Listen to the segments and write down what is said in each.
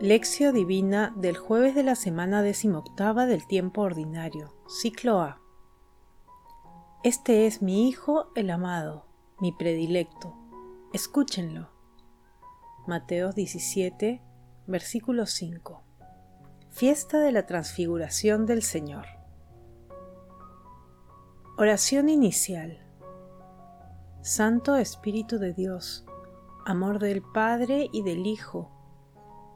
Lección Divina del jueves de la semana decimoctava del tiempo ordinario, ciclo A. Este es mi Hijo el amado, mi predilecto. Escúchenlo. Mateo 17, versículo 5. Fiesta de la Transfiguración del Señor. Oración inicial. Santo Espíritu de Dios, amor del Padre y del Hijo,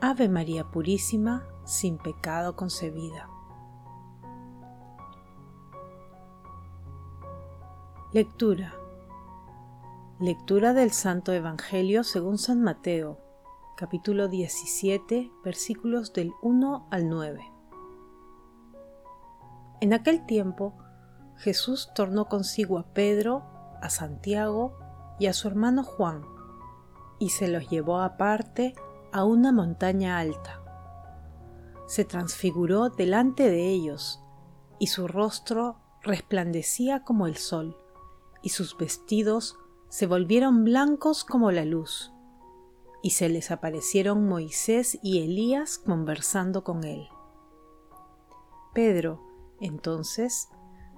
Ave María Purísima, sin pecado concebida. Lectura. Lectura del Santo Evangelio según San Mateo, capítulo 17, versículos del 1 al 9. En aquel tiempo, Jesús tornó consigo a Pedro, a Santiago y a su hermano Juan, y se los llevó aparte a una montaña alta se transfiguró delante de ellos, y su rostro resplandecía como el sol, y sus vestidos se volvieron blancos como la luz, y se les aparecieron Moisés y Elías conversando con él. Pedro, entonces,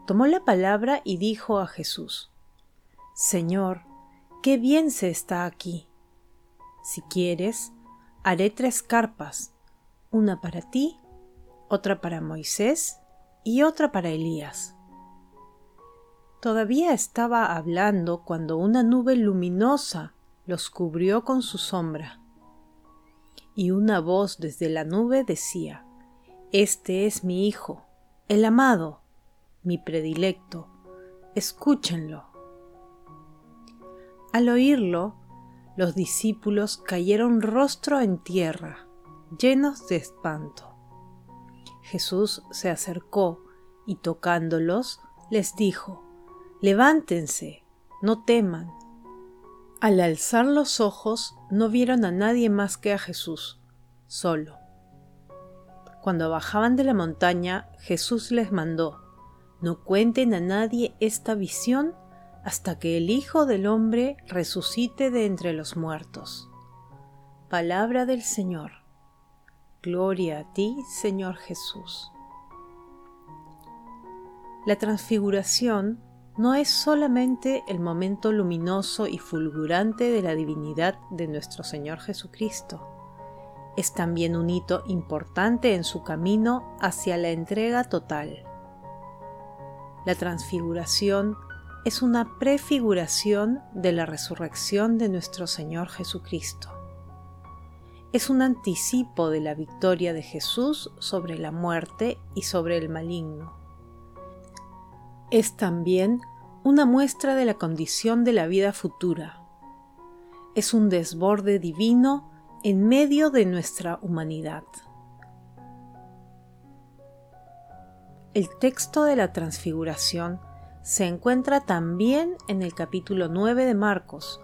tomó la palabra y dijo a Jesús, Señor, qué bien se está aquí. Si quieres, haré tres carpas una para ti, otra para Moisés y otra para Elías. Todavía estaba hablando cuando una nube luminosa los cubrió con su sombra. Y una voz desde la nube decía, Este es mi Hijo, el amado, mi predilecto, escúchenlo. Al oírlo, los discípulos cayeron rostro en tierra llenos de espanto. Jesús se acercó y tocándolos les dijo, Levántense, no teman. Al alzar los ojos no vieron a nadie más que a Jesús, solo. Cuando bajaban de la montaña, Jesús les mandó, No cuenten a nadie esta visión hasta que el Hijo del Hombre resucite de entre los muertos. Palabra del Señor. Gloria a ti, Señor Jesús. La transfiguración no es solamente el momento luminoso y fulgurante de la divinidad de nuestro Señor Jesucristo, es también un hito importante en su camino hacia la entrega total. La transfiguración es una prefiguración de la resurrección de nuestro Señor Jesucristo es un anticipo de la victoria de Jesús sobre la muerte y sobre el maligno. Es también una muestra de la condición de la vida futura. Es un desborde divino en medio de nuestra humanidad. El texto de la transfiguración se encuentra también en el capítulo 9 de Marcos,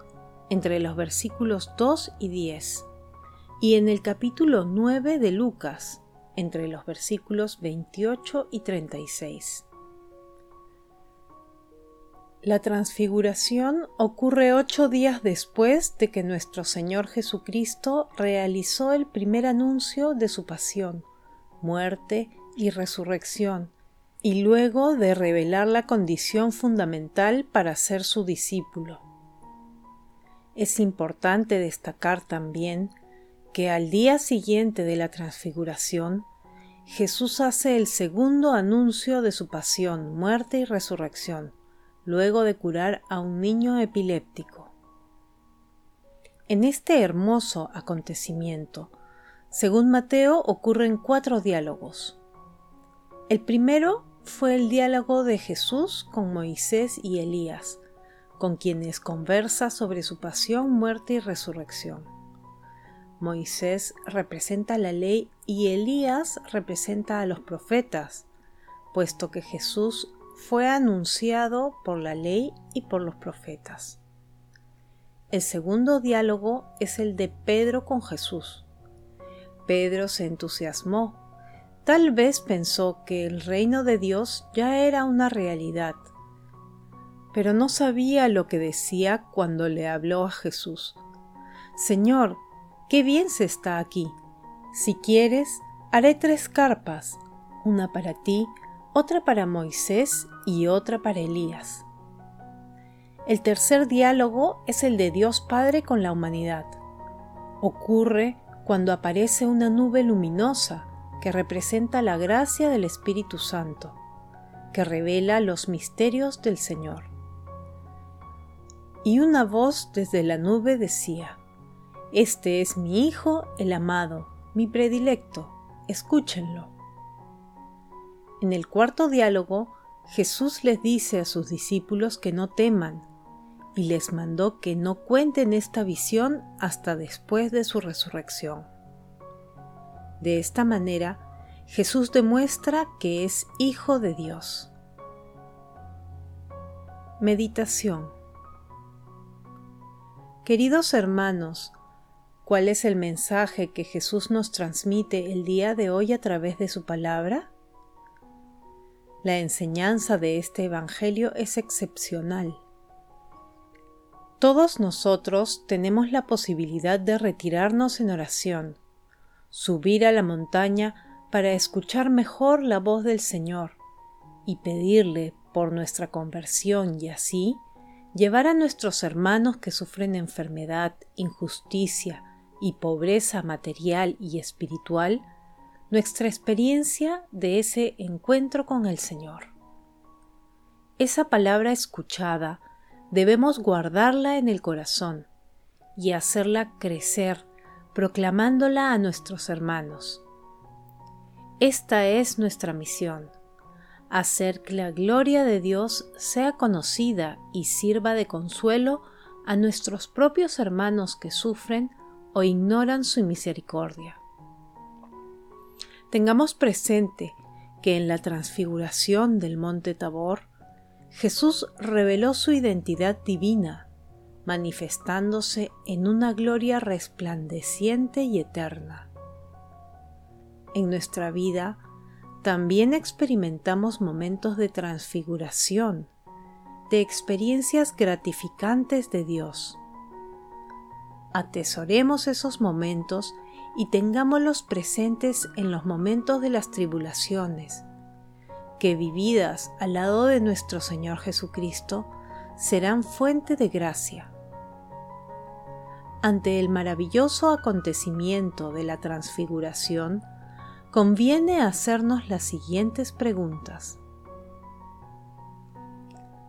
entre los versículos 2 y 10 y en el capítulo 9 de Lucas, entre los versículos 28 y 36. La transfiguración ocurre ocho días después de que nuestro Señor Jesucristo realizó el primer anuncio de su pasión, muerte y resurrección, y luego de revelar la condición fundamental para ser su discípulo. Es importante destacar también que al día siguiente de la transfiguración, Jesús hace el segundo anuncio de su pasión, muerte y resurrección, luego de curar a un niño epiléptico. En este hermoso acontecimiento, según Mateo, ocurren cuatro diálogos. El primero fue el diálogo de Jesús con Moisés y Elías, con quienes conversa sobre su pasión, muerte y resurrección. Moisés representa la ley y Elías representa a los profetas, puesto que Jesús fue anunciado por la ley y por los profetas. El segundo diálogo es el de Pedro con Jesús. Pedro se entusiasmó. Tal vez pensó que el reino de Dios ya era una realidad, pero no sabía lo que decía cuando le habló a Jesús. Señor, qué bien se está aquí. Si quieres, haré tres carpas, una para ti, otra para Moisés y otra para Elías. El tercer diálogo es el de Dios Padre con la humanidad. Ocurre cuando aparece una nube luminosa que representa la gracia del Espíritu Santo, que revela los misterios del Señor. Y una voz desde la nube decía, Este es mi Hijo, el amado, mi predilecto, escúchenlo. En el cuarto diálogo, Jesús les dice a sus discípulos que no teman, y les mandó que no cuenten esta visión hasta después de su resurrección. De esta manera, Jesús demuestra que es Hijo de Dios. Meditación Queridos hermanos, ¿cuál es el mensaje que Jesús nos transmite el día de hoy a través de su palabra? La enseñanza de este Evangelio es excepcional todos nosotros tenemos la posibilidad de retirarnos en oración, subir a la montaña para escuchar mejor la voz del Señor y pedirle por nuestra conversión y así llevar a nuestros hermanos que sufren enfermedad, injusticia y pobreza material y espiritual nuestra experiencia de ese encuentro con el Señor. Esa palabra escuchada debemos guardarla en el corazón y hacerla crecer, proclamándola a nuestros hermanos. Esta es nuestra misión, hacer que la gloria de Dios sea conocida y sirva de consuelo a nuestros propios hermanos que sufren o ignoran su misericordia. Tengamos presente que en la transfiguración del monte Tabor, Jesús reveló su identidad divina, manifestándose en una gloria resplandeciente y eterna. En nuestra vida también experimentamos momentos de transfiguración, de experiencias gratificantes de Dios. Atesoremos esos momentos y tengámoslos presentes en los momentos de las tribulaciones, que vividas al lado de nuestro Señor Jesucristo serán fuente de gracia. Ante el maravilloso acontecimiento de la transfiguración, conviene hacernos las siguientes preguntas.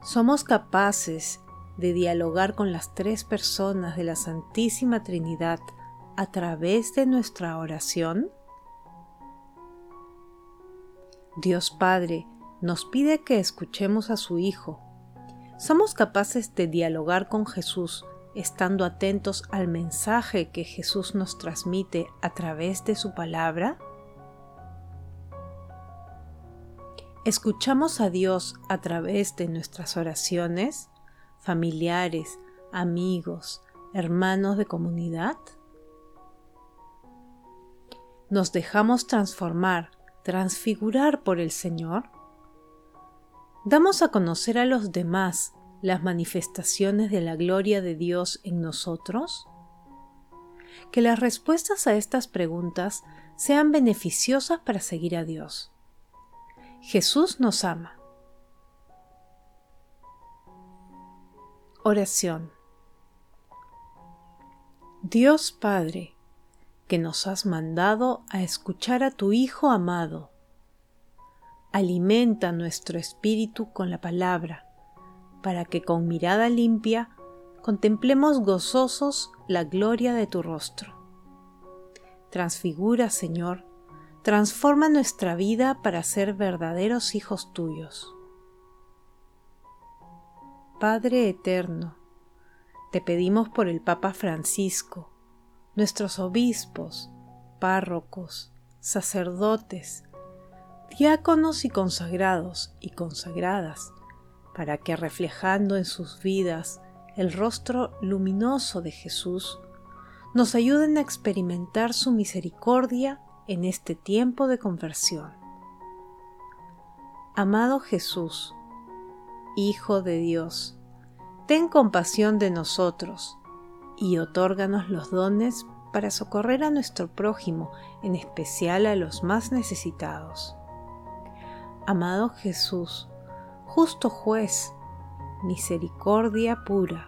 ¿Somos capaces de dialogar con las tres personas de la Santísima Trinidad a través de nuestra oración? Dios Padre nos pide que escuchemos a su Hijo. ¿Somos capaces de dialogar con Jesús estando atentos al mensaje que Jesús nos transmite a través de su palabra? ¿Escuchamos a Dios a través de nuestras oraciones, familiares, amigos, hermanos de comunidad? ¿Nos dejamos transformar transfigurar por el Señor? ¿Damos a conocer a los demás las manifestaciones de la gloria de Dios en nosotros? Que las respuestas a estas preguntas sean beneficiosas para seguir a Dios. Jesús nos ama. Oración. Dios Padre, que nos has mandado a escuchar a tu Hijo amado. Alimenta nuestro espíritu con la palabra, para que con mirada limpia contemplemos gozosos la gloria de tu rostro. Transfigura, Señor, transforma nuestra vida para ser verdaderos hijos tuyos. Padre Eterno, te pedimos por el Papa Francisco, nuestros obispos, párrocos, sacerdotes, diáconos y consagrados y consagradas, para que reflejando en sus vidas el rostro luminoso de Jesús, nos ayuden a experimentar su misericordia en este tiempo de conversión. Amado Jesús, Hijo de Dios, ten compasión de nosotros y otórganos los dones para socorrer a nuestro prójimo, en especial a los más necesitados. Amado Jesús, justo juez, misericordia pura,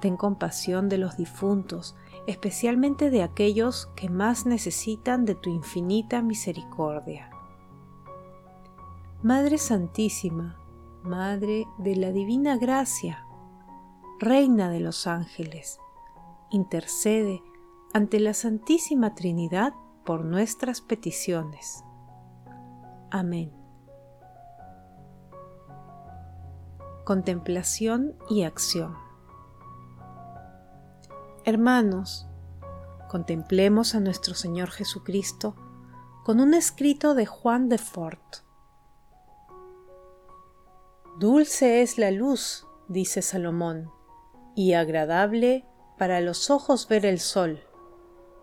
ten compasión de los difuntos, especialmente de aquellos que más necesitan de tu infinita misericordia. Madre Santísima, Madre de la Divina Gracia, Reina de los ángeles, intercede ante la Santísima Trinidad por nuestras peticiones. Amén. Contemplación y acción. Hermanos, contemplemos a nuestro Señor Jesucristo con un escrito de Juan de Fort. Dulce es la luz, dice Salomón, y agradable para los ojos ver el sol.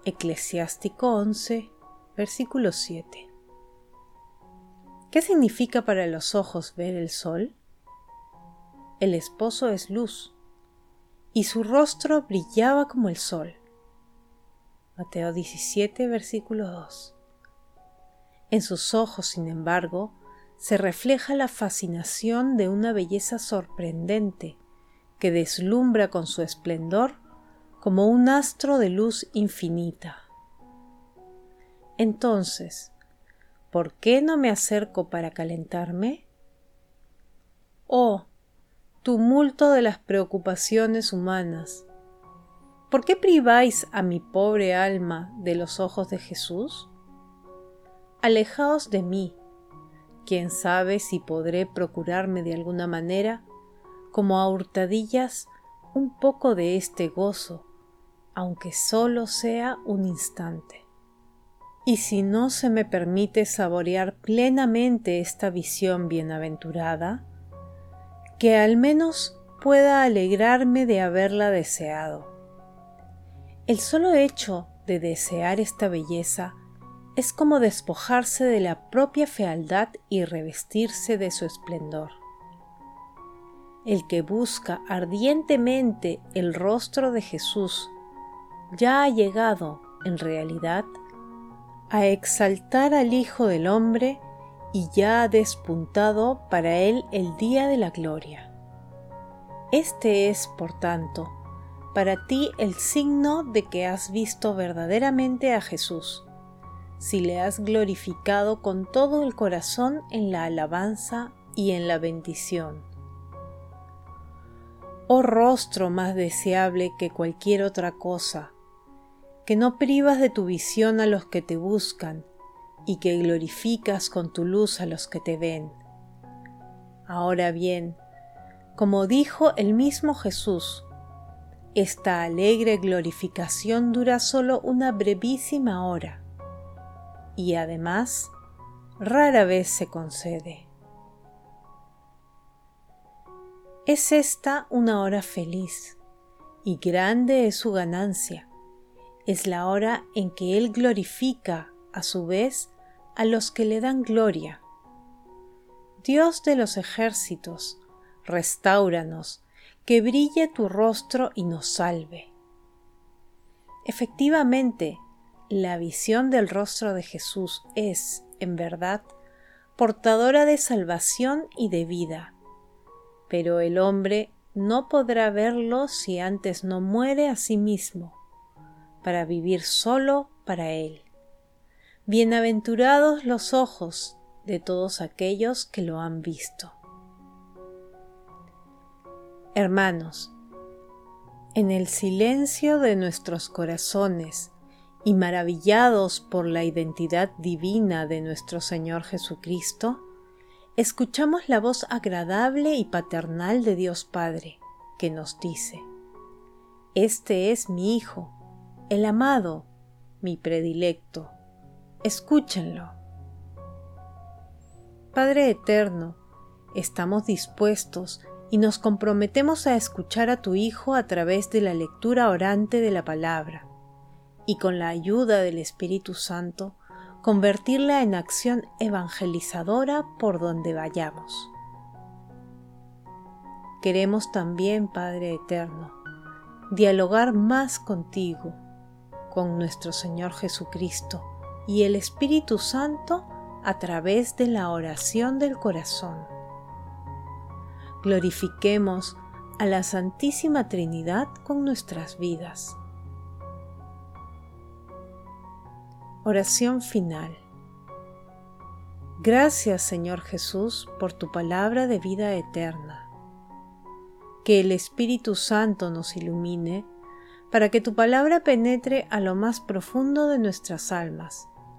Eclesiástico 11, versículo 7. ¿Qué significa para los ojos ver el sol? El esposo es luz y su rostro brillaba como el sol. Mateo 17, versículo 2. En sus ojos, sin embargo, se refleja la fascinación de una belleza sorprendente que deslumbra con su esplendor como un astro de luz infinita. Entonces, ¿por qué no me acerco para calentarme? Oh, tumulto de las preocupaciones humanas. ¿Por qué priváis a mi pobre alma de los ojos de Jesús? Alejaos de mí. Quién sabe si podré procurarme de alguna manera, como a hurtadillas, un poco de este gozo, aunque solo sea un instante. Y si no se me permite saborear plenamente esta visión bienaventurada, que al menos pueda alegrarme de haberla deseado. El solo hecho de desear esta belleza es como despojarse de la propia fealdad y revestirse de su esplendor. El que busca ardientemente el rostro de Jesús ya ha llegado, en realidad, a exaltar al Hijo del Hombre y ya ha despuntado para él el día de la gloria. Este es, por tanto, para ti el signo de que has visto verdaderamente a Jesús, si le has glorificado con todo el corazón en la alabanza y en la bendición. Oh rostro más deseable que cualquier otra cosa, que no privas de tu visión a los que te buscan, y que glorificas con tu luz a los que te ven. Ahora bien, como dijo el mismo Jesús, esta alegre glorificación dura solo una brevísima hora y además rara vez se concede. Es esta una hora feliz y grande es su ganancia. Es la hora en que Él glorifica a su vez a los que le dan gloria. Dios de los ejércitos, restauranos, que brille tu rostro y nos salve. Efectivamente, la visión del rostro de Jesús es, en verdad, portadora de salvación y de vida, pero el hombre no podrá verlo si antes no muere a sí mismo, para vivir solo para él. Bienaventurados los ojos de todos aquellos que lo han visto. Hermanos, en el silencio de nuestros corazones y maravillados por la identidad divina de nuestro Señor Jesucristo, escuchamos la voz agradable y paternal de Dios Padre, que nos dice, Este es mi Hijo, el amado, mi predilecto. Escúchenlo. Padre Eterno, estamos dispuestos y nos comprometemos a escuchar a tu Hijo a través de la lectura orante de la palabra y con la ayuda del Espíritu Santo convertirla en acción evangelizadora por donde vayamos. Queremos también, Padre Eterno, dialogar más contigo, con nuestro Señor Jesucristo y el Espíritu Santo a través de la oración del corazón. Glorifiquemos a la Santísima Trinidad con nuestras vidas. Oración final. Gracias Señor Jesús por tu palabra de vida eterna que el Espíritu Santo nos ilumine para que tu palabra penetre a lo más profundo de nuestras almas